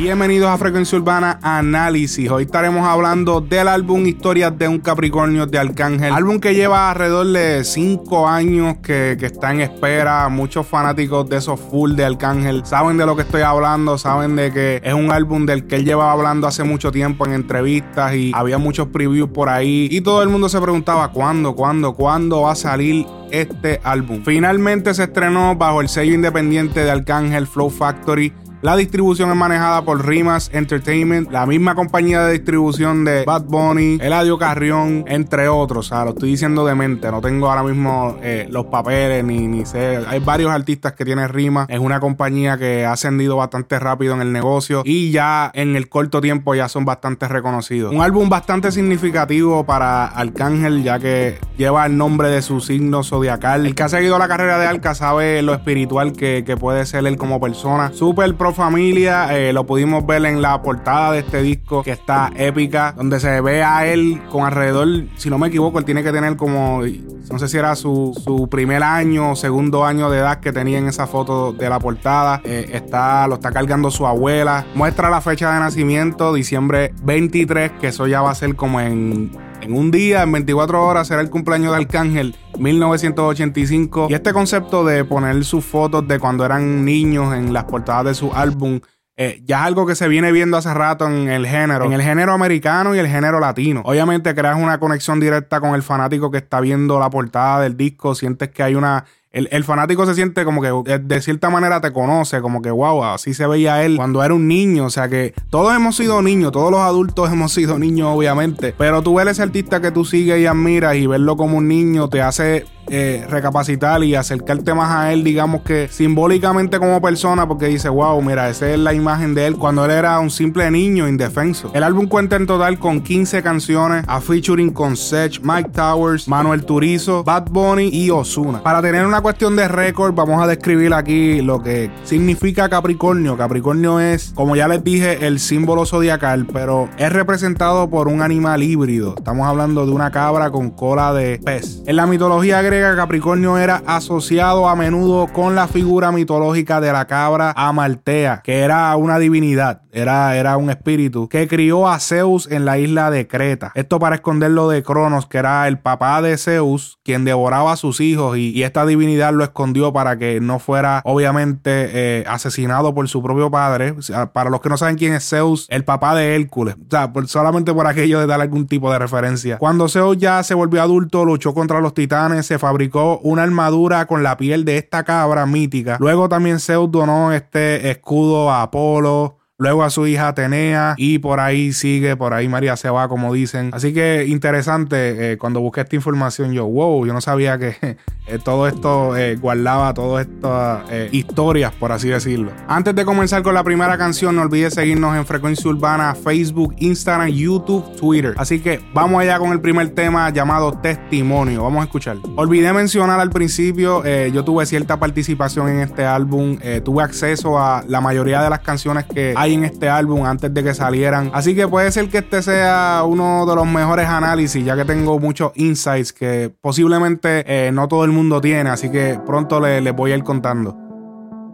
Bienvenidos a Frecuencia Urbana Análisis. Hoy estaremos hablando del álbum Historias de un Capricornio de Arcángel. Álbum que lleva alrededor de 5 años que, que, está en espera. Muchos fanáticos de esos full de Arcángel saben de lo que estoy hablando, saben de que es un álbum del que él llevaba hablando hace mucho tiempo en entrevistas y había muchos previews por ahí. Y todo el mundo se preguntaba cuándo, cuándo, cuándo va a salir este álbum. Finalmente se estrenó bajo el sello independiente de Arcángel Flow Factory la distribución es manejada por Rimas Entertainment, la misma compañía de distribución de Bad Bunny, Eladio Carrión, entre otros. O sea, lo estoy diciendo de mente, no tengo ahora mismo eh, los papeles ni, ni sé. Hay varios artistas que tienen Rimas. Es una compañía que ha ascendido bastante rápido en el negocio y ya en el corto tiempo ya son bastante reconocidos. Un álbum bastante significativo para Arcángel, ya que lleva el nombre de su signo zodiacal. El que ha seguido la carrera de Arca sabe lo espiritual que, que puede ser él como persona. Súper Familia, eh, lo pudimos ver en la portada de este disco que está épica, donde se ve a él con alrededor, si no me equivoco, él tiene que tener como, no sé si era su, su primer año o segundo año de edad que tenía en esa foto de la portada. Eh, está, lo está cargando su abuela. Muestra la fecha de nacimiento, diciembre 23, que eso ya va a ser como en en un día, en 24 horas, será el cumpleaños de Arcángel 1985. Y este concepto de poner sus fotos de cuando eran niños en las portadas de su álbum. Eh, ya es algo que se viene viendo hace rato en el género, en el género americano y el género latino. Obviamente creas una conexión directa con el fanático que está viendo la portada del disco, sientes que hay una el, fanático se siente como que de cierta manera te conoce, como que wow, así se veía él cuando era un niño. O sea que todos hemos sido niños, todos los adultos hemos sido niños, obviamente. Pero tú ves ese artista que tú sigues y admiras y verlo como un niño te hace eh, recapacitar y acercarte más a él, digamos que simbólicamente como persona, porque dice, wow, mira, esa es la imagen de él cuando él era un simple niño indefenso. El álbum cuenta en total con 15 canciones, a featuring con Sech, Mike Towers, Manuel Turizo, Bad Bunny y Osuna. Para tener una cuestión de récord, vamos a describir aquí lo que significa Capricornio. Capricornio es, como ya les dije, el símbolo zodiacal, pero es representado por un animal híbrido. Estamos hablando de una cabra con cola de pez. En la mitología griega, Capricornio era asociado a menudo con la figura mitológica de la cabra Amaltea, que era una divinidad, era, era un espíritu que crió a Zeus en la isla de Creta. Esto para esconderlo de Cronos, que era el papá de Zeus, quien devoraba a sus hijos y, esta divinidad lo escondió para que no fuera obviamente eh, asesinado por su propio padre. para los que no saben quién es Zeus, el papá de Hércules. O sea, solamente por aquello de dar algún tipo de referencia. Cuando Zeus ya se volvió adulto, luchó contra los titanes, se fabricó una armadura con la piel de esta cabra mítica. Luego también Zeus donó este escudo a Apolo luego a su hija Atenea y por ahí sigue, por ahí María se va, como dicen. Así que interesante, eh, cuando busqué esta información yo, wow, yo no sabía que eh, todo esto eh, guardaba todas estas historias, por así decirlo. Antes de comenzar con la primera canción, no olvides seguirnos en Frecuencia Urbana, Facebook, Instagram, YouTube, Twitter. Así que vamos allá con el primer tema llamado Testimonio. Vamos a escuchar. Olvidé mencionar al principio, yo tuve cierta participación en este álbum, tuve acceso a la mayoría de las canciones que hay en este álbum antes de que salieran. Así que puede ser que este sea uno de los mejores análisis, ya que tengo muchos insights que posiblemente eh, no todo el mundo tiene. Así que pronto les, les voy a ir contando.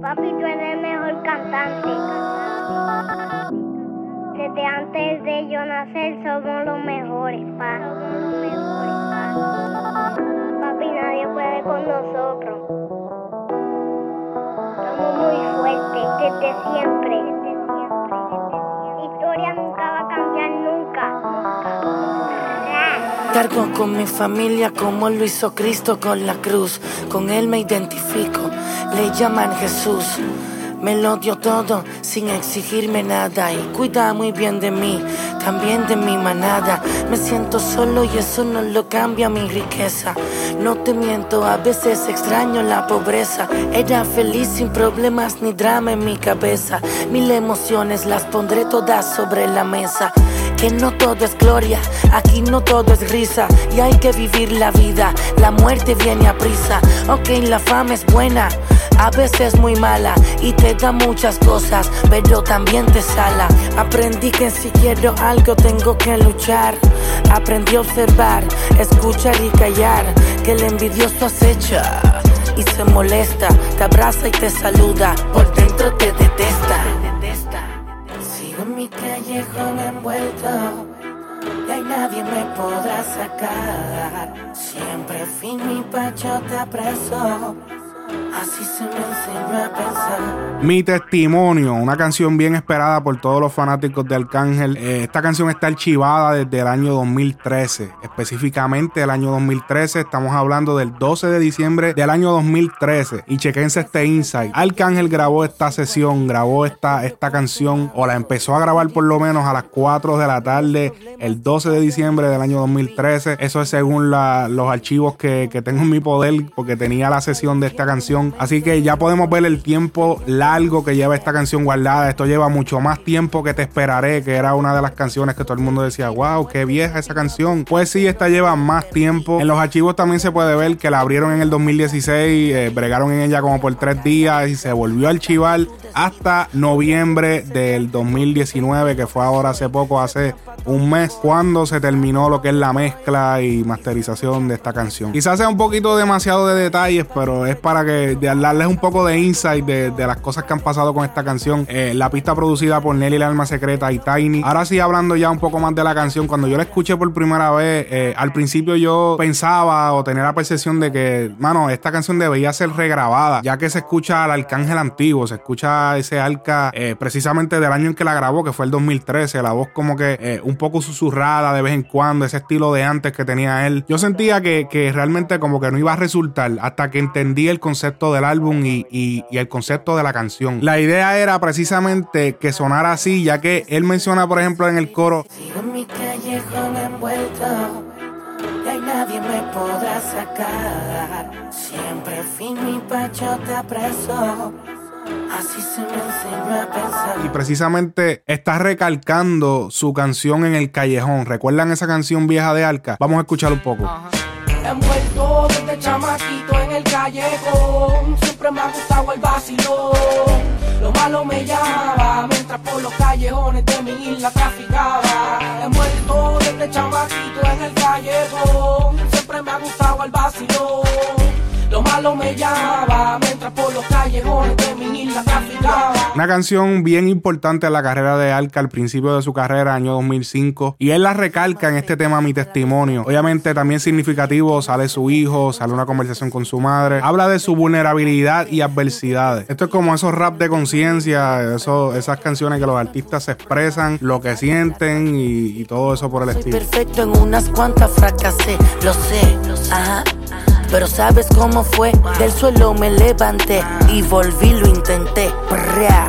Papi, tú eres el mejor cantante. Desde antes de yo nacer somos los mejores, pa. Papi, nadie puede con nosotros. Somos muy fuertes desde siempre. Cargo con mi familia como lo hizo Cristo con la cruz. Con Él me identifico, le llaman Jesús. Me lo dio todo sin exigirme nada y cuida muy bien de mí, también de mi manada. Me siento solo y eso no lo cambia mi riqueza. No te miento, a veces extraño la pobreza. Era feliz sin problemas ni drama en mi cabeza. Mil emociones las pondré todas sobre la mesa. Que no todo es gloria, aquí no todo es risa y hay que vivir la vida. La muerte viene a prisa, ok, la fama es buena a veces muy mala y te da muchas cosas, pero también te sala. Aprendí que si quiero algo tengo que luchar. Aprendí a observar, escuchar y callar, que el envidioso acecha y se molesta, te abraza y te saluda, por dentro te detesta. Sigo en mi callejón envuelto y ahí nadie me podrá sacar. Siempre fui mi pachota preso. Así se me a pensar. Mi testimonio, una canción bien esperada por todos los fanáticos de Arcángel. Eh, esta canción está archivada desde el año 2013, específicamente el año 2013. Estamos hablando del 12 de diciembre del año 2013. Y chequense este insight. Arcángel grabó esta sesión, grabó esta, esta canción, o la empezó a grabar por lo menos a las 4 de la tarde, el 12 de diciembre del año 2013. Eso es según los archivos que, que tengo en mi poder, porque tenía la sesión de esta canción Así que ya podemos ver el tiempo largo que lleva esta canción guardada. Esto lleva mucho más tiempo que Te Esperaré, que era una de las canciones que todo el mundo decía, wow, qué vieja esa canción. Pues sí, esta lleva más tiempo. En los archivos también se puede ver que la abrieron en el 2016, eh, bregaron en ella como por tres días y se volvió a archivar hasta noviembre del 2019, que fue ahora hace poco, hace un mes, cuando se terminó lo que es la mezcla y masterización de esta canción. Quizás sea un poquito demasiado de detalles, pero es para que de darles un poco de insight de, las cosas que han pasado con esta canción. Eh, la pista producida por Nelly la Alma Secreta y Tiny. Ahora sí, hablando ya un poco más de la canción, cuando yo la escuché por primera vez, eh, al principio yo pensaba o tenía la percepción de que, mano, esta canción debería ser regrabada, ya que se escucha al arcángel antiguo, se escucha ese arca eh, precisamente del año en que la grabó, que fue el 2013. La voz como que un poco susurrada de vez en cuando, ese estilo de antes que tenía él. Yo sentía que, realmente como que no iba a resultar hasta que entendí el concepto del álbum y, el concepto de la canción. La idea era precisamente que sonara así, ya que él menciona, por ejemplo, en el coro. nadie me podrá sacar. Siempre fui mi pachota preso. Así se me enseñó a pensar. Y precisamente está recalcando su canción en el callejón. ¿Recuerdan esa canción vieja de Arca? Vamos a escuchar un poco. Envuelto desde chamaquito en el callejón, siempre me ha gustado el vacilón. Lo malo me llama mientras por los callejones de mi isla traficaba. Envuelto desde chamaquito en el callejón, siempre me ha gustado el vacilón. Lo malo me llama mientras por los callejones de mi isla traficaba. Una canción bien importante en la carrera de Alca al principio de su carrera, año 2005. Y él la recalca en este tema, Mi Testimonio. Obviamente también significativo, sale su hijo, sale una conversación con su madre. Habla de su vulnerabilidad y adversidades. Esto es como esos rap de conciencia, esas canciones que los artistas se expresan, lo que sienten y, todo eso por el Soy estilo. perfecto en unas cuantas fracasé, lo sé. Ajá. Pero sabes cómo fue, del suelo me levanté y volví, lo intenté.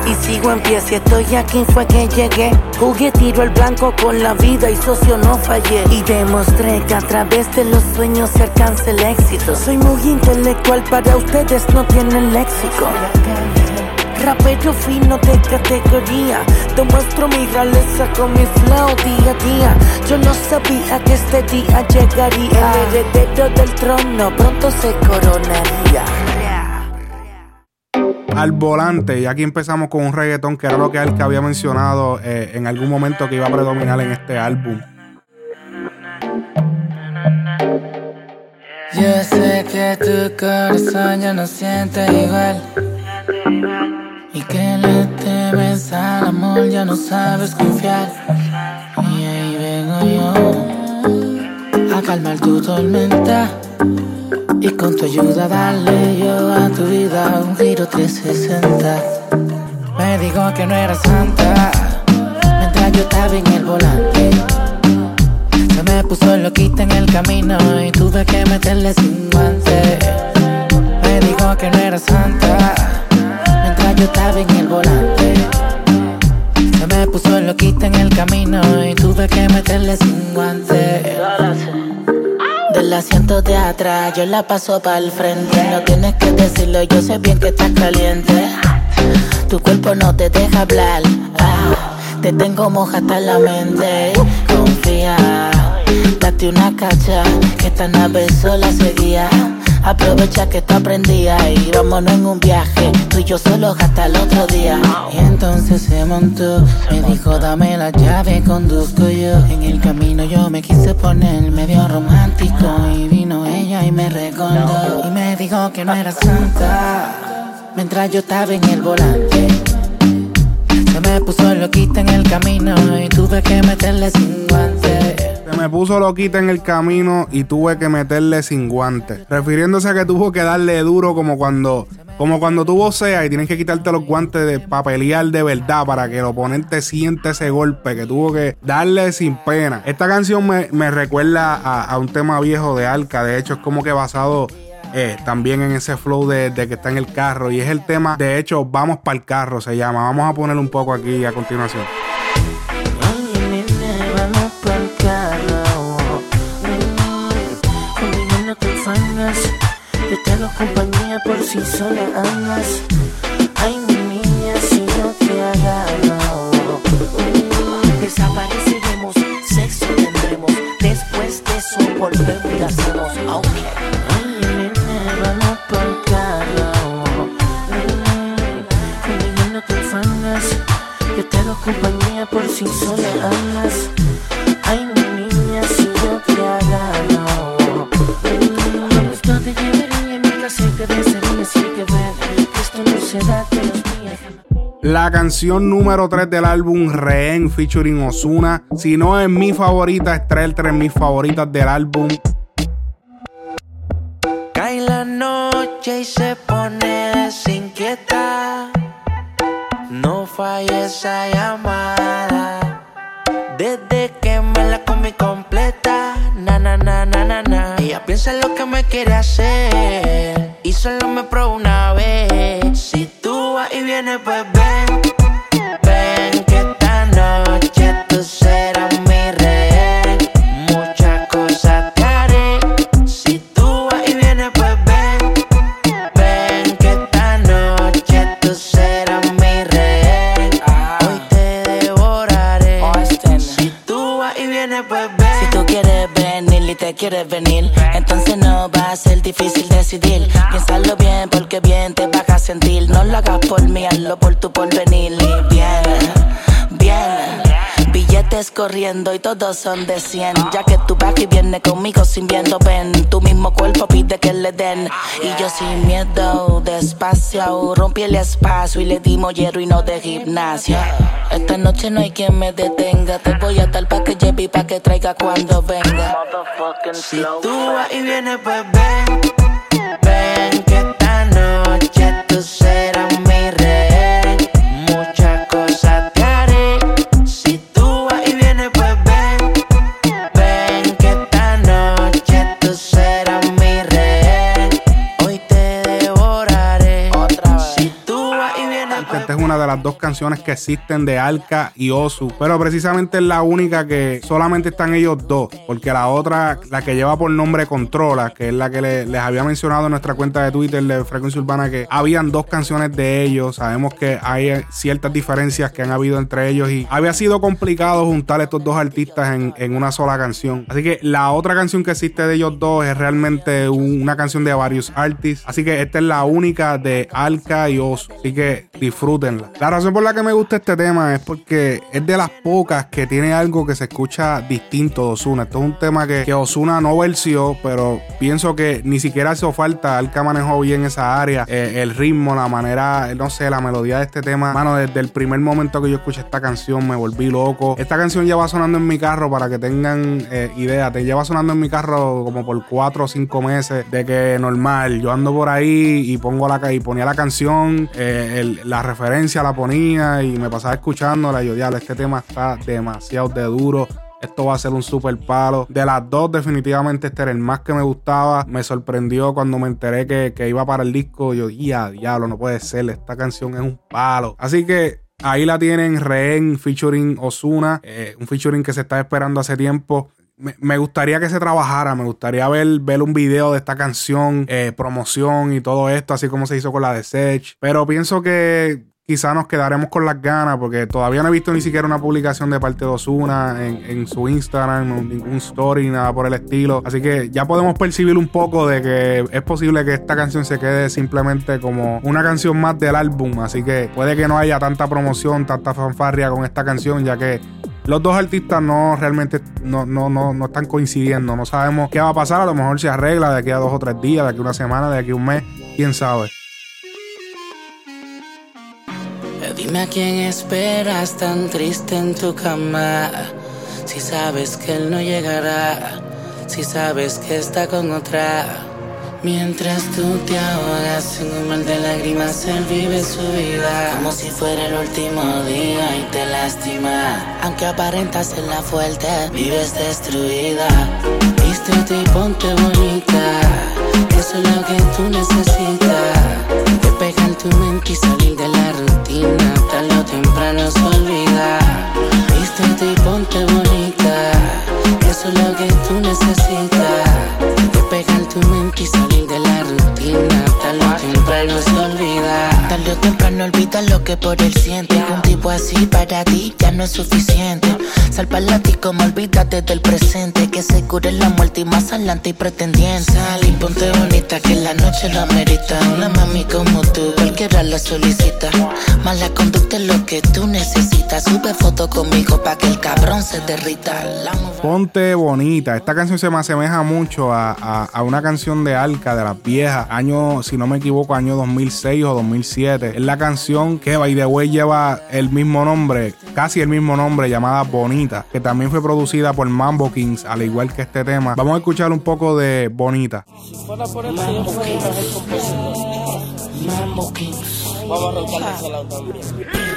Y sigo en pie, si estoy aquí fue que llegué. Jugué tiro el blanco con la vida y socio no fallé. Y demostré que a través de los sueños se alcanza el éxito. Soy muy intelectual, para ustedes no tienen léxico. Rapero fino de categoría Demuestro mi realeza con mi flow día a día Yo no sabía que este día llegaría El heredero del trono pronto se coronaría al volante. Y aquí empezamos con un reggaetón que era lo que él que había mencionado eh, en algún momento que iba a predominar en este álbum. Yo sé que tu corazón ya no siente igual. Y que le temes al amor, ya no sabes confiar. Y ahí vengo yo a calmar tu tormenta. Y con tu ayuda darle yo a tu vida un giro 360. Me dijo que no era santa mientras yo estaba en el volante. Se me puso loquita en el camino y tuve que meterle sin guante. Me dijo que no era santa yo estaba en el volante. Se me puso loquita en el camino y tuve que meterle sin guante. Del asiento de atrás yo la paso para el frente. No tienes que decirlo, yo sé bien que estás caliente. Tu cuerpo no te deja hablar. Ah, te tengo moja hasta la mente. Confía, date una cacha, que esta nave sola seguía. Aprovecha que tú aprendías y vámonos en un viaje. Tú y yo solos hasta el otro día. Y entonces se montó, me dijo dame la llave, conduzco yo. En el camino yo me quise poner medio romántico. Y vino ella y me recordó. Y me dijo que no era santa. Mientras yo estaba en el volante. Se me puso loquita en el camino y tuve que meterle sin guantes. Se me puso loquita en el camino y tuve que meterle sin guantes. Refiriéndose a que tuvo que darle duro como cuando, como cuando tú voceas y tienes que quitarte los guantes de papelear de verdad para que el oponente siente ese golpe, que tuvo que darle sin pena. Esta canción me, recuerda a, un tema viejo de Alca. De hecho, es como que basado eh, también en ese flow de, que está en el carro. Y es el tema, de hecho, Vamos para el carro se llama. Vamos a ponerlo un poco aquí a continuación. Yo te hago compañía por si sola andas. Canción número 3 del álbum Rehén featuring Osuna. Si no es mi favorita, está entre mis favoritas del álbum. Cae la noche y se pone desinquieta. No falla esa llamada. Desde que me la comí completa. Na na na na na na. Ella piensa en lo que me quiere hacer. Y solo me probó una vienes, pues ven. Ven que esta noche tú serás mi rehén. Muchas cosas te haré. Si tú vas y vienes, pues ven. Ven que esta noche tú serás mi rehén. Hoy te devoraré. Si tú vas y vienes, pues ven. Si tú quieres venir y te quieres venir, entonces no va a ser difícil decidir. Hagas por mí, hazlo por tu porvenir. Y bien, bien. Billetes corriendo y todos son de 100. Ya que tú vas y vienes conmigo sin viendo, ven. Tu mismo cuerpo pide que le den. Y yo sin miedo, despacio, rompí el espacio y le dimos hierro y no de gimnasio. Esta noche no hay quien me detenga. Te voy a dar pa' que lleve y pa' que traiga cuando venga. Si tú vas y vienes, pues ven. Noche tú serás mi rehén. Una de las dos canciones que existen de Alca y Osu, pero precisamente es la única que solamente están ellos dos, porque la otra, la que lleva por nombre Controla, que es la que le- les había mencionado en nuestra cuenta de Twitter de Frecuencia Urbana, que habían dos canciones de ellos, sabemos que hay eh, ciertas diferencias que han habido entre ellos y había sido complicado juntar estos dos artistas en, una sola canción. Así que la otra canción que existe de ellos dos es realmente un- una canción de varios artists, así que esta es la única de Alca y Osu, así que La razón por la que me gusta este tema es porque es de las pocas que tiene algo que se escucha distinto de Osuna. Esto es un tema que, que Osuna no versió, pero pienso que ni siquiera hizo falta. Alca manejó bien esa área, eh, el ritmo, la manera, no sé, la melodía de este tema. Mano, desde el primer momento que yo escuché esta canción me volví loco. Esta canción lleva sonando en mi carro para que tengan eh, idea. Te lleva sonando en mi carro como por cuatro o cinco meses de que normal. Yo ando por ahí y pongo la y ponía la canción, eh, el- la referencia la ponía y me pasaba escuchándola. Yo, diablo, este tema está demasiado de duro. Esto va a ser un super palo. De las dos, definitivamente este era el más que me gustaba. Me sorprendió cuando me enteré que, que iba para el disco. Yo, ya, diablo, no puede ser. Esta canción es un palo. Así que ahí la tienen, Rehén featuring Osuna. eh, un featuring que se está esperando hace tiempo. Me, me gustaría que se trabajara, me gustaría ver, ver un video de esta canción, eh, promoción y todo esto, así como se hizo con la de Sech. Pero pienso que quizá nos quedaremos con las ganas porque todavía no he visto ni siquiera una publicación de parte de Osuna en, su Instagram, ningún story, nada por el estilo. Así que ya podemos percibir un poco de que es posible que esta canción se quede simplemente como una canción más del álbum. Así que puede que no haya tanta promoción, tanta fanfarria con esta canción, ya que los dos artistas no realmente no, no, no, no están coincidiendo. No sabemos qué va a pasar. A lo mejor se arregla de aquí a dos o tres días, de aquí a una semana, de aquí a un mes. Quién sabe. Dime a quién esperas tan triste en tu cama. Si sabes que él no llegará, si sabes que está con otra. Mientras tú te ahogas en un mar de lágrimas, él vive su vida como si fuera el último día y te lastima. Aunque aparentas ser la fuerte, vives destruida. Vístete y ponte bonita, eso es lo que tú necesitas. Tu mente y salir de la rutina, tarde o temprano se olvida. Vístete y ponte bonita, eso es lo que tú necesitas. Despejar tu mente y salir de la rutina, tarde o temprano se olvida. Tarde o temprano olvida lo que por él siente. Un tipo así para ti ya no es suficiente. Sal para ti como olvídate del presente. Que se cure la muerte y más adelante y pretendiente. Sal y ponte bonita que la noche lo amerita. Una mami como tú, cualquiera la solicita. Mala conducta es lo que tú necesitas. Sube foto conmigo pa' que el cabrón se derrita. La mujer- Ponte bonita. Esta canción se me asemeja mucho a, a- a una canción de Alca, de las viejas. Año, si no me equivoco, año 2006 o 2007. Es la canción que, by the way, lleva el mismo nombre, casi el mismo nombre, llamada Bonita, que también fue producida por Mambo Kings, al igual que este tema. Vamos a escuchar un poco de Bonita. Fuera por el el compositor. Mambo Kings. Vamos a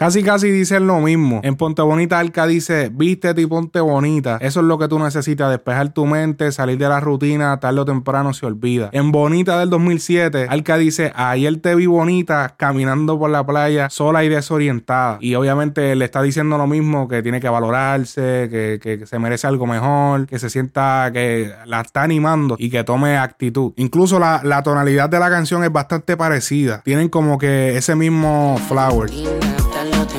Casi casi dicen lo mismo. En Ponte Bonita Alca dice, vístete y ponte bonita. Eso es lo que tú necesitas, despejar tu mente, salir de la rutina, tarde o temprano se olvida. En Bonita del 2007, Alca dice, ayer te vi bonita caminando por la playa sola y desorientada. Y obviamente le está diciendo lo mismo, que tiene que valorarse, que, que- se merece algo mejor, que se sienta que la está animando y que tome actitud. Incluso la, la tonalidad de la canción es bastante parecida. Tienen como que ese mismo flower.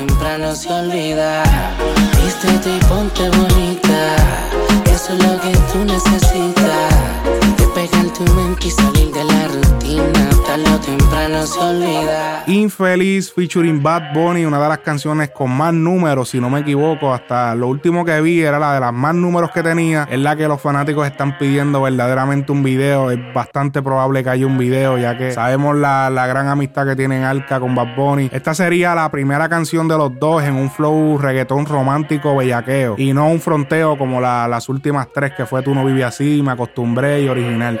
Temprano se olvida. Vístete y ponte bonita. Eso es lo que tú necesitas. Infeliz featuring Bad Bunny, una de las canciones con más números, si no me equivoco. Hasta lo último que vi era la de las más números que tenía. Es la que los fanáticos están pidiendo verdaderamente un video. Es bastante probable que haya un video, ya que sabemos la, la gran amistad que tienen Alca con Bad Bunny. Esta sería la primera canción de los dos en un flow reggaetón romántico bellaqueo y no un fronteo como la- las últimas tres que fue Tú no vives así, Me acostumbré y original.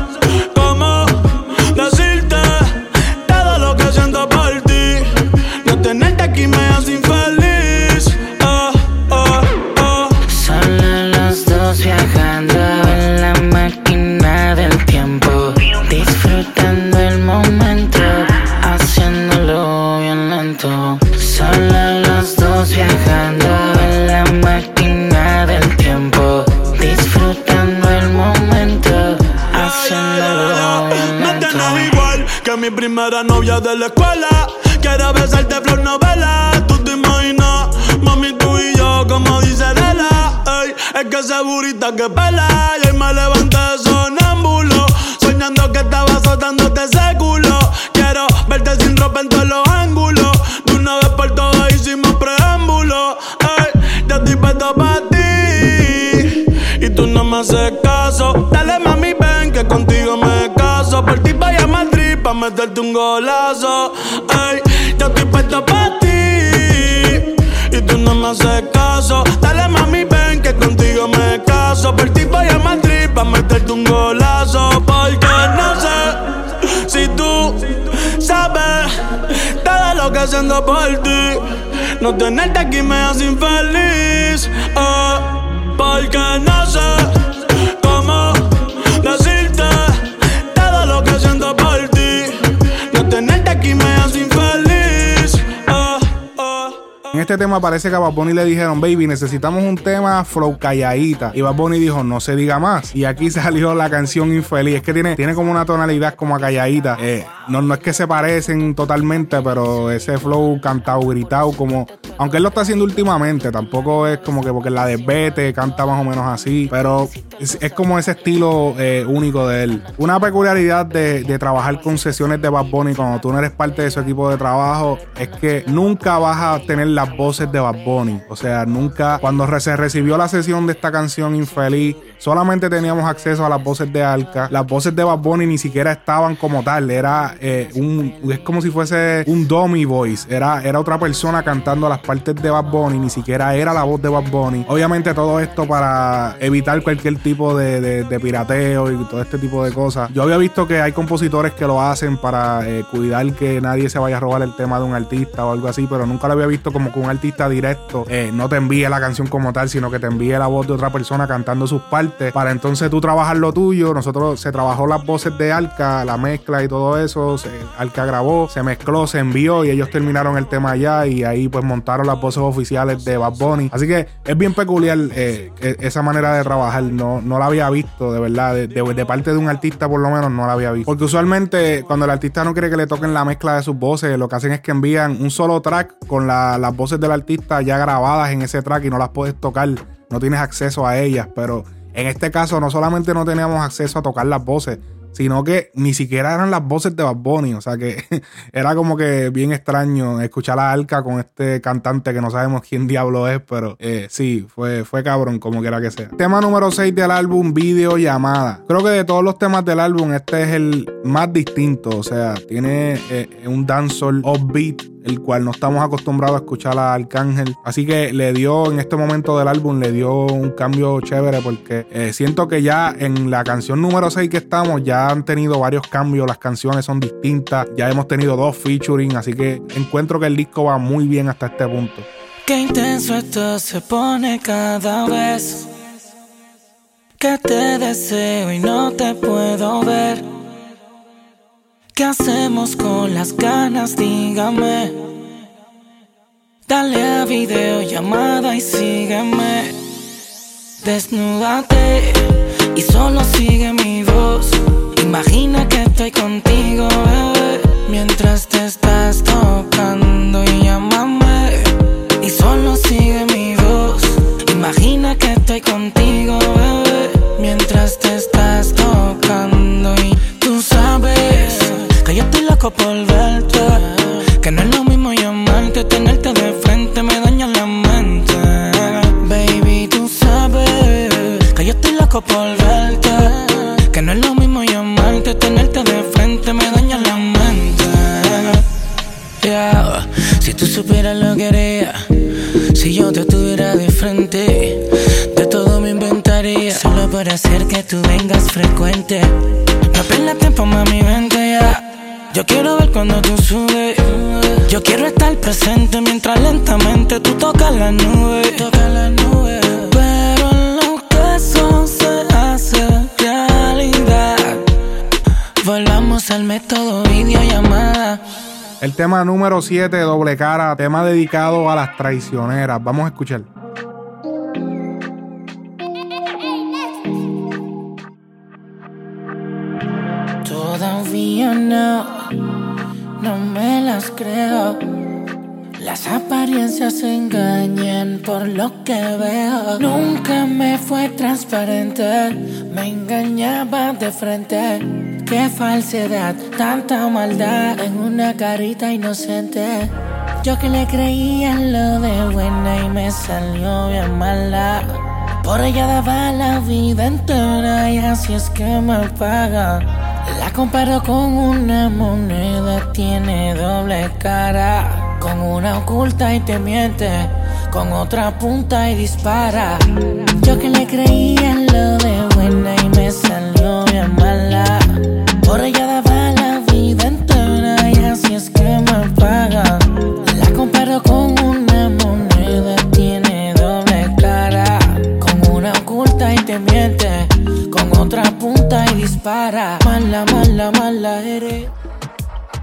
que pela. Y me levanté sonámbulo. Soñando que estaba azotándote ese culo. Quiero verte sin ropa en todos los ángulos. De una vez por todas hicimos preámbulo. Ey, yo estoy puesto para ti. Y tú no me haces caso. Dale mami, ven que contigo me caso. Por ti vaya a Madrid pa' meterte un golazo. Ey, yo estoy puesto para ti. Y tú no me haces caso. Dale mami, ven que contigo haciendo por ti. No tenerte aquí me hace infeliz. Eh, porque no sé cómo decirte todo lo que siento por ti. No tenerte aquí me hace infeliz. Eh, eh, En este tema parece que a Bad Bunny le dijeron, baby, necesitamos un tema flow calladita. Y Bad Bunny dijo, no se diga más. Y aquí salió la canción Infeliz. Es que tiene, tiene como una tonalidad como a calladita. Eh, no, no es que se parecen totalmente, pero ese flow cantado, gritado, como... Aunque él lo está haciendo últimamente, tampoco es como que porque la de Vete canta más o menos así. Pero es, como ese estilo eh, único de él. Una peculiaridad de, de trabajar con sesiones de Bad Bunny cuando tú no eres parte de su equipo de trabajo es que nunca vas a tener las voces de Bad Bunny. O sea, nunca. Cuando se recibió la sesión de esta canción Infeliz, solamente teníamos acceso a las voces de Alca. Las voces de Bad Bunny ni siquiera estaban como tal. Era eh, un. Es como si fuese un dummy voice. Era, era otra persona cantando las partes de Bad Bunny. Ni siquiera era la voz de Bad Bunny. Obviamente, todo esto para evitar cualquier tipo de, de- pirateo y todo este tipo de cosas. Yo había visto que hay compositores que lo hacen para eh, cuidar que nadie se vaya a robar el tema de un artista o algo así, pero nunca lo había visto como que un artista directo eh, no te envíe la canción como tal, sino que te envíe la voz de otra persona cantando sus partes para entonces tú trabajar lo tuyo. Nosotros se trabajó las voces de Alca, la mezcla y todo eso. Se- Alca grabó, se mezcló, se envió y ellos terminaron el tema allá y ahí pues montaron las voces oficiales de Bad Bunny. Así que es bien peculiar eh, e- esa manera de trabajar. No, no la había visto, de verdad. De, parte de un artista, por lo menos, no la había visto. Porque usualmente, cuando el artista no quiere que le toquen la mezcla de sus voces, lo que hacen es que envían un solo track con la- las voces del artista ya grabadas en ese track y no las puedes tocar. No tienes acceso a ellas. Pero en este caso, no solamente no teníamos acceso a tocar las voces, sino que ni siquiera eran las voces de Bad Bunny. O sea que era como que bien extraño escuchar a Alca con este cantante que no sabemos quién diablo es, pero eh, sí, fue, fue cabrón, como quiera que sea. Tema número 6 del álbum, Video Llamada. Creo que de todos los temas del álbum, este es el más distinto. O sea, tiene eh, un dancehall offbeat el cual no estamos acostumbrados a escuchar a Arcángel. Así que le dio en este momento del álbum, le dio un cambio chévere porque eh, siento que ya en la canción número 6 que estamos ya han tenido varios cambios, las canciones son distintas, ya hemos tenido dos featuring, así que encuentro que el disco va muy bien hasta este punto. Qué intenso esto se pone cada vez que te deseo y no te puedo ver. ¿Qué hacemos con las ganas? Dígame. Dale a videollamada y sígueme. Desnúdate y solo sigue mi voz. Imagina que estoy contigo, bebé. Mientras te estás tocando y llámame. Y solo sigue mi voz. Imagina que estoy contigo, bebé. Mientras te estás que yo estoy loco por verte. Que no es lo mismo llamarte, tenerte de frente me daña la mente. Baby, tú sabes que yo estoy loco por verte. Que no es lo mismo llamarte, tenerte de frente me daña la mente. Yeah. Si tú supieras lo que haría, si yo te tuviera de frente, de todo me inventaría, solo para hacer que tú vengas frecuente. No pierdas tiempo, mami, vente ya. Yo quiero ver cuando tú subes. Yo quiero estar presente mientras lentamente tú tocas la nube. Pero lo que eso se hace realidad. Volvamos al método videollamada. El tema número 7, Doble Cara, tema dedicado a las traicioneras. Vamos a escuchar. No, no me las creo. Las apariencias engañan por lo que veo. Nunca me fue transparente, me engañaba de frente. Qué falsedad, tanta maldad en una carita inocente. Yo que le creía lo de buena y me salió bien mala. Por ella daba la vida entera y así es que me paga. La comparo con una moneda, tiene doble cara. Con una oculta y te miente, con otra punta y dispara. Yo que le creía en lo de buena y me salió bien mala. Por ella dispara. Mala, mala, mala eres.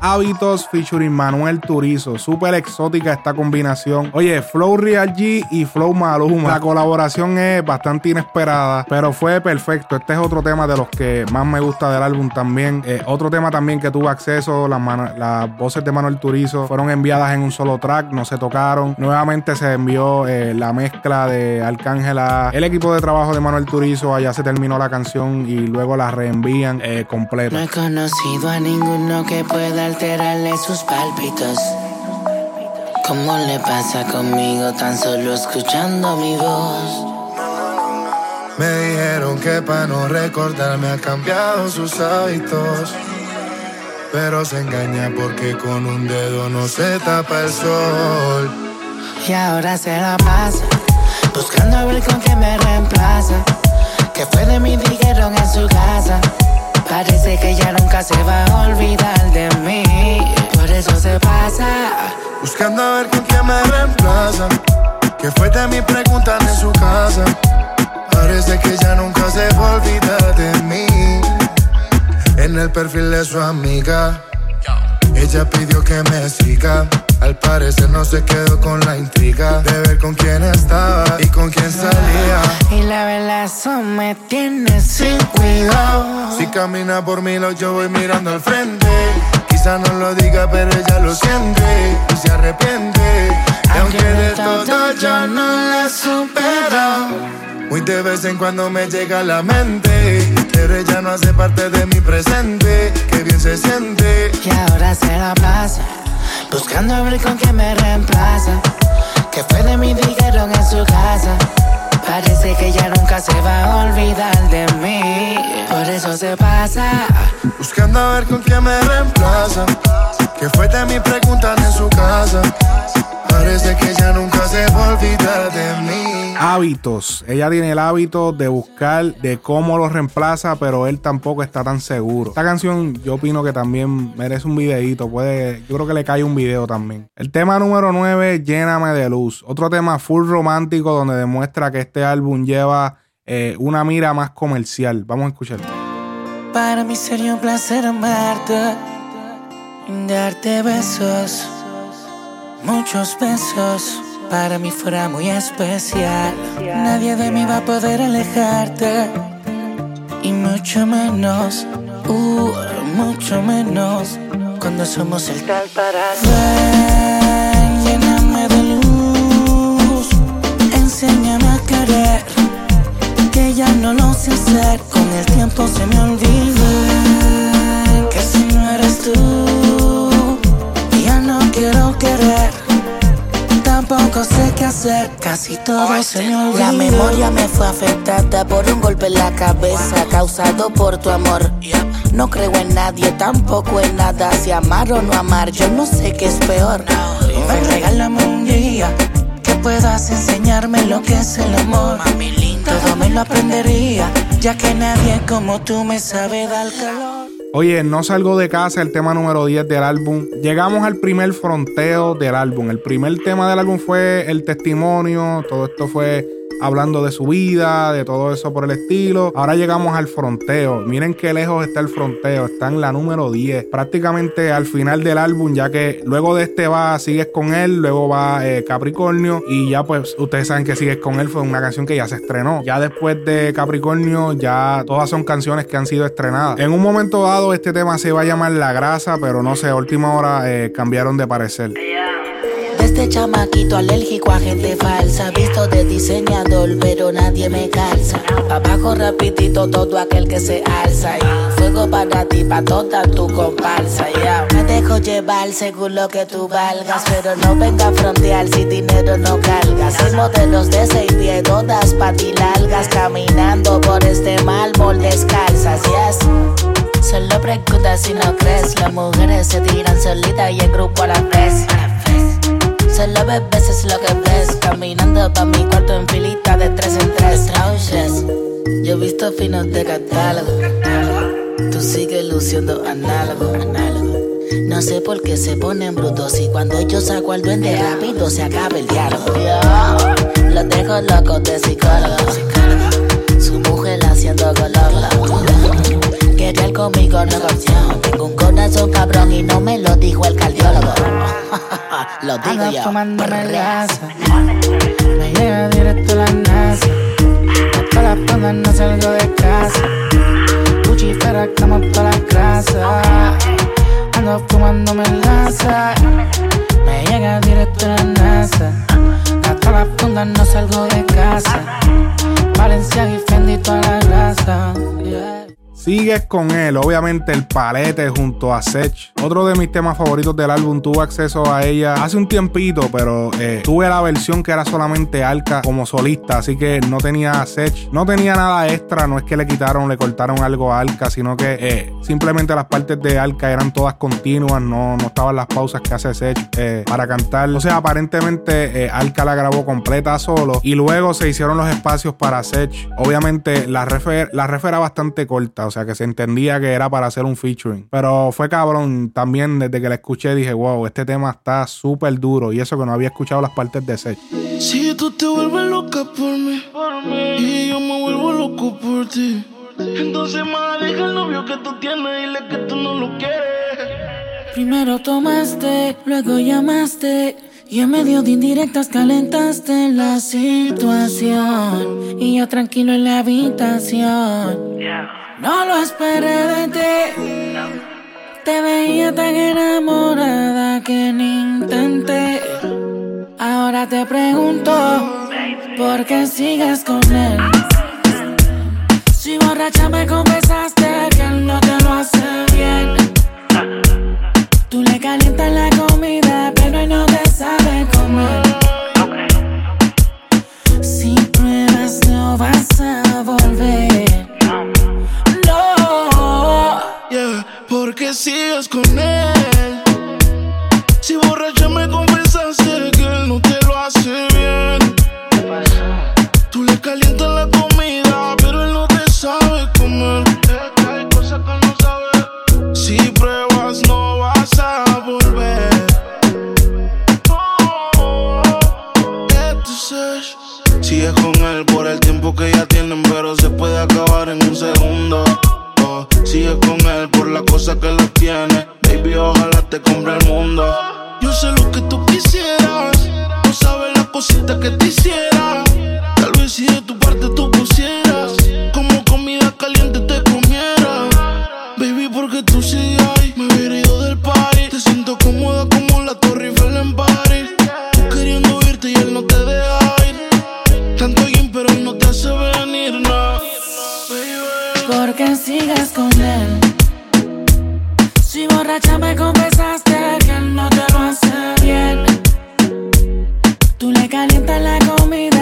Hábitos featuring Manuel Turizo. Súper exótica esta combinación. Oye, Flow Real G y Flow Maluma. La colaboración es bastante inesperada, pero fue perfecto. Este es otro tema de los que más me gusta del álbum también. Eh, otro tema también que tuvo acceso, las, voces de Manuel Turizo fueron enviadas en un solo track, no se tocaron. Nuevamente se envió eh, la mezcla de Arcángela. El equipo de trabajo de Manuel Turizo, allá se terminó la canción y luego la reenvían eh, completa. No he conocido a ninguno que pueda alterarle sus pálpitos. ¿Cómo le pasa conmigo tan solo escuchando mi voz? Me dijeron que para no recordarme ha cambiado sus hábitos. Pero se engaña porque con un dedo no se tapa el sol. Y ahora se la pasa buscando a ver con qué me reemplaza. Que fue de mí dijeron en su casa. Parece que ya nunca se va a olvidar de mí. Por eso se pasa. Buscando a ver con quién me reemplaza. Que fue de mí preguntan en su casa. Parece que ya nunca se va a olvidar de mí. En el perfil de su amiga. Ella pidió que me siga. Al parecer no se quedó con la intriga de ver con quién estaba y con quién salía. Y la eso me tiene sin cuidado. Si camina por mí, lo yo voy mirando al frente. Quizá no lo diga, pero ella lo siente y se arrepiente. Y aunque de todo yo no la supero. Muy de vez en cuando me llega a la mente, pero ella no hace parte de mi presente. Que bien se siente. Y ahora se la pasa buscando a ver con quién me reemplaza. Que fue de mí dijeron en su casa. Parece que ya nunca se va a olvidar de mí. Por eso se pasa. Buscando a ver con quién me reemplaza. Que fue de mí preguntan en su casa. Parece que ya nunca se va a olvidar de mí. Hábitos. Ella tiene el hábito de buscar de cómo lo reemplaza, pero él tampoco está tan seguro. Esta canción yo opino que también merece un videito. Puede, yo creo que le cae un video también. El tema número 9, Lléname de luz. Otro tema full romántico donde demuestra que este álbum lleva eh, una mira más comercial. Vamos a escucharlo. Para mí sería un placer amarte, darte besos, muchos besos. Para mí fuera muy especial. Nadie de mí va a poder alejarte. Y mucho menos, uh, mucho menos, cuando somos el tal para. Ven, lléname de luz, enséñame a querer. Que ya no lo sé hacer, con el tiempo se me olvida. Que si no eres tú, no quiero querer. Tampoco sé qué hacer, casi todo se me olvida. La memoria me fue afectada por un golpe en la cabeza causado por tu amor. No creo en nadie, tampoco en nada. Si amar o no amar, yo no sé qué es peor. Ven, regálame un día que puedas enseñarme lo que es el amor. Mami linda. Todo me lo aprendería, ya que nadie como tú me sabe dar calor. Oye, no salgo de casa, el tema número 10 del álbum. Llegamos al primer fronteo del álbum. El primer tema del álbum fue el testimonio. Todo esto fue hablando de su vida, de todo eso por el estilo. Ahora llegamos al fronteo. Miren qué lejos está el fronteo. Está en la número 10. Prácticamente al final del álbum, ya que luego de este va, sigues con él, luego va eh, Capricornio y ya pues ustedes saben que sigues con él. Fue una canción que ya se estrenó. Ya después de Capricornio, ya todas son canciones que han sido estrenadas. En un momento dado, este tema se iba a llamar La Grasa, pero no sé, a última hora eh, cambiaron de parecer. Este chamaquito alérgico a gente falsa, visto de diseñador, pero nadie me calza. Abajo rapidito todo aquel que se alza fuego para ti, pa' toda tu comparsa. ya. Me dejo llevar según lo que tú valgas, pero no venga a frontear si dinero no cargas. Hay modelos de seis pies, todas patilargas, caminando por este mármol descalzas, yes. Solo pregunta si no crees, las mujeres se tiran solitas y en grupo a la vez. Solo ves veces lo que ves Caminando pa' mi cuarto en filita de tres en tres Trouches Yo he visto finos de catálogo Tú sigues luciendo análogo. No sé por qué se ponen brutos. Y cuando yo saco al duende rápido se acaba el diálogo. Los dejo locos de psicólogo. Su mujer haciendo color. Querer conmigo opción. Tengo un corazón cabrón y no me lo dijo el cardiólogo. lo digo Ando yo. tomándome el lazo. Me llega directo la NASA. Hasta las pandas no salgo de casa. Puchifera como toda la grasa. Ando fumándome laza. Me llega directo la NASA. Hasta las pandas no salgo de casa. Valencia y Fendi toda la grasa. Yeah. Sigues con él, obviamente el palete junto a Sech. Otro de mis temas favoritos del álbum, tuve acceso a ella hace un tiempito, pero eh, tuve la versión que era solamente Alka como solista, así que no tenía Sech, no tenía nada extra, no es que le quitaron, le cortaron algo a Alka, sino que eh, simplemente las partes de Alka eran todas continuas, no, no estaban las pausas que hace Sech eh, para cantar. O sea, aparentemente Alka la grabó completa solo y luego se hicieron los espacios para Sech. Obviamente la ref, la ref era bastante corta, o sea que se entendía que era para hacer un featuring. Pero fue cabrón, también desde que la escuché dije, wow, este tema está súper duro y eso que no había escuchado las partes de Sech. Si tú te vuelves loca por mí, y yo me vuelvo loco por ti. Entonces, más deja el novio que tú tienes y dile que tú no lo quieres. Primero tomaste, luego llamaste. Y en medio de indirectas calentaste la situación. Y yo tranquilo en la habitación. No lo esperé de ti. Te veía tan enamorada que ni intenté. Ahora te pregunto, ¿por qué sigues con él? Si borracha me confesaste que Baby. ¿Por qué sigues con él? Si borracha me confesaste que él no te lo hace bien. Tú le calientas la comida,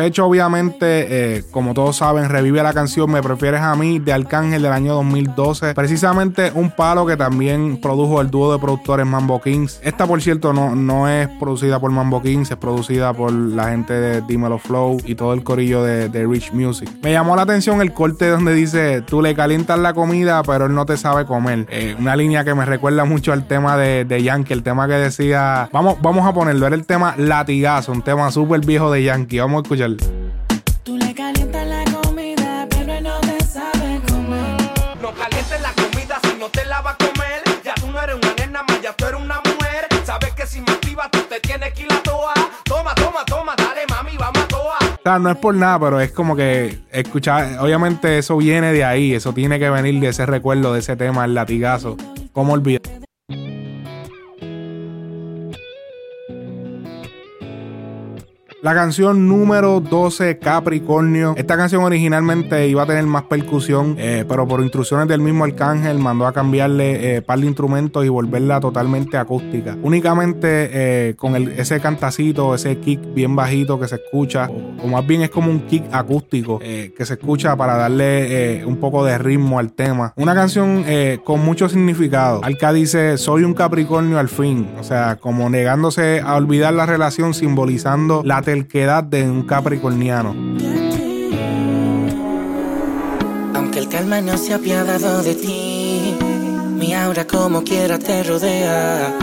Sech, obviamente, eh, como todos saben, revive la canción Me Prefieres a mí de Arcángel del año 2012. Precisamente un palo que también produjo el dúo de productores Mambo Kings. Esta, por cierto, no, no es producida por Mambo Kings, es producida por la gente de Dímelo Flow y todo el corillo de, Rich Music. Me llamó la atención el corte donde dice: Tú le calientas la comida, pero él no te sabe comer. Eh, una línea que me recuerda mucho al tema de, de Yankee, el tema que decía. Vamos, vamos a ponerlo, era el tema Latigazo, un tema súper viejo de Yankee. Vamos a Tú le calientas la comida, pero no te sabe comer. No calientes la comida si no te la vas a comer. Ya tú no eres una nena más, ya tú eres una mujer. Sabes que si me activas tú te tienes que ir a toa. Toma, toma, toma, dale mami, vamos a toa. O sea, no es por nada, pero es como que escuchar, obviamente eso viene de ahí, eso tiene que venir de ese recuerdo, de ese tema, el latigazo. ¿Cómo olvidar? La canción número 12, Capricornio. Esta canción originalmente iba a tener más percusión, eh, pero por instrucciones del mismo Arcángel mandó a cambiarle eh, par de instrumentos y volverla totalmente acústica. Únicamente eh, con ese cantacito, ese kick bien bajito que se escucha, o, más bien es como un kick acústico que se escucha para darle un poco de ritmo al tema. Una canción con mucho significado. Alca dice, soy un Capricornio al fin. O sea, como negándose a olvidar la relación, simbolizando la terquedad de un capricorniano. Aunque el calma no se ha apiadado de ti, mi aura como quiera te rodea.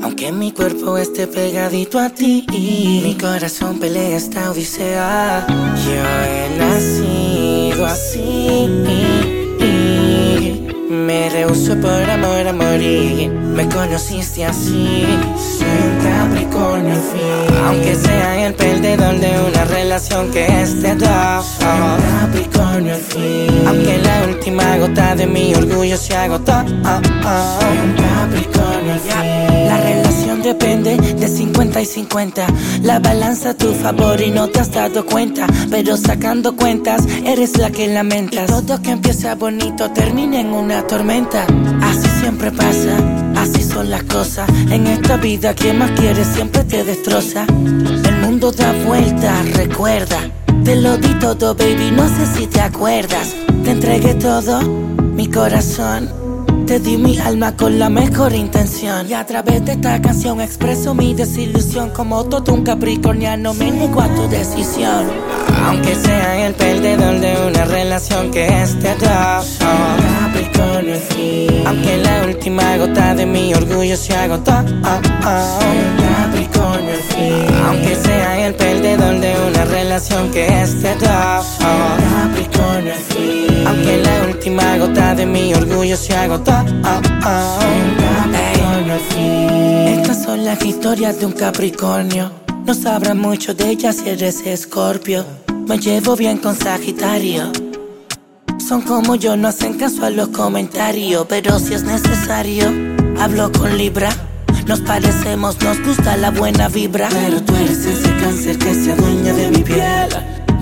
Aunque mi cuerpo esté pegadito a ti, mi corazón pelea esta odisea. Yo he nacido así. Me rehuso por amor a morir. Me conociste así. Soy un Capricornio fin. Aunque sea el perdedor de una relación que es de dos. Soy un Capricornio fin. Aunque la última gota de mi orgullo se agotó. Soy un Capricornio fin. La relación depende de 50 y 50. La balanza a tu favor y no te has dado cuenta. Pero sacando cuentas, eres la que lamentas. Todo que empieza bonito termina en una tormenta. Así siempre pasa, así son las cosas. En esta vida, quien más quiere siempre te destroza. El mundo da vueltas, recuerda. Te lo di todo, baby, no sé si te acuerdas. Te entregué todo, mi corazón. Te di mi alma con la mejor intención. Y a través de esta canción expreso mi desilusión. Como todo un capricorniano, me niego a tu decisión. Aunque sea el perdedor de una relación que esté dos. Capricornio. Aunque la última gota de mi orgullo se agotó. Capricornio al fin. Aunque sea el perdedor de una relación que esté dos. Capricornio al fin. Aunque la última gota de mi orgullo se agotó. Capricornio al fin. Estas son las historias de un Capricornio. No sabrá mucho de ellas si eres Escorpio. Me llevo bien con Sagitario. Son como yo, no hacen caso a los comentarios. Pero si es necesario, hablo con Libra. Nos parecemos, nos gusta la buena vibra. Pero tú eres ese cáncer que se adueña de mi piel.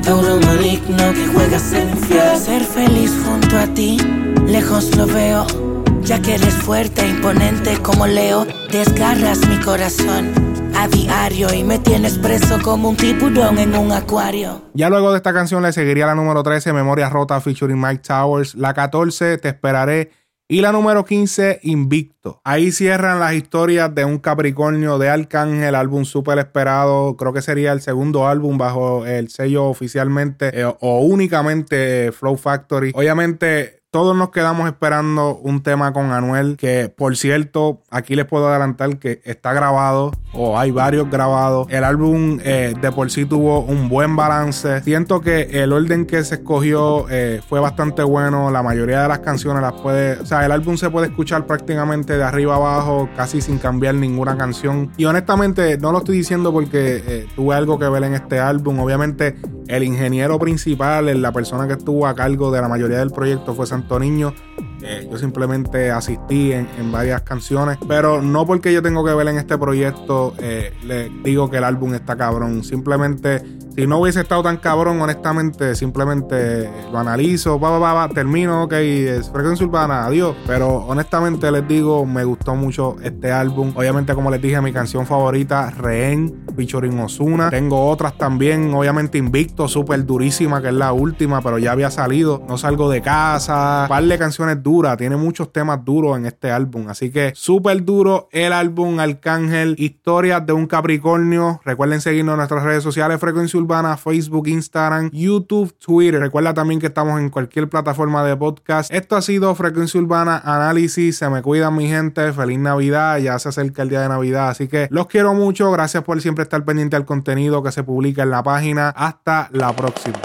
Tauro maligno que juega a ser infiel. Ser feliz junto a ti, lejos lo veo. Ya que eres fuerte, imponente como Leo, desgarras mi corazón a diario y me tienes preso como un tiburón en un acuario. Ya luego de esta canción le seguiría la número 13, Memoria Rota featuring Mike Towers, la 14, Te Esperaré y la número 15, Invicto. Ahí cierran las historias de un Capricornio de Arcángel, álbum súper esperado. Creo que sería el segundo álbum bajo el sello oficialmente eh, o únicamente Flow Factory. Obviamente todos nos quedamos esperando un tema con Anuel, que por cierto, aquí les puedo adelantar que está grabado o hay varios grabados. El álbum eh, de por sí tuvo un buen balance. Siento que el orden que se escogió eh, fue bastante bueno. La mayoría de las canciones las puede, o sea, el álbum se puede escuchar prácticamente de arriba abajo, casi sin cambiar ninguna canción. Y honestamente, no lo estoy diciendo porque eh, tuve algo que ver en este álbum. Obviamente, el ingeniero principal, la persona que estuvo a cargo de la mayoría del proyecto fue Santo Niño. Eh, yo simplemente asistí en, varias canciones, pero no porque yo tengo que ver en este proyecto, eh, le digo que el álbum está cabrón. Simplemente, si no hubiese estado tan cabrón, honestamente, simplemente lo analizo, va, va, va, termino, ok, es frecuencia urbana, adiós. Pero honestamente les digo, me gustó mucho este álbum. Obviamente, como les dije, mi canción favorita, Rehén, featuring Osuna. Tengo otras también, obviamente Invicto, súper durísima, que es la última, pero ya había salido. No salgo de casa. Un par de canciones duras tiene muchos temas duros en este álbum. Así que súper duro el álbum Arcángel, Historias de un Capricornio. Recuerden seguirnos en nuestras redes sociales, Frecuencia Urbana, Facebook, Instagram, YouTube, Twitter. Recuerda también que estamos en cualquier plataforma de podcast. Esto ha sido Frecuencia Urbana Análisis. Se me cuidan mi gente. Feliz Navidad. Ya se acerca el día de Navidad. Así que los quiero mucho. Gracias por siempre estar pendiente al contenido que se publica en la página. Hasta la próxima.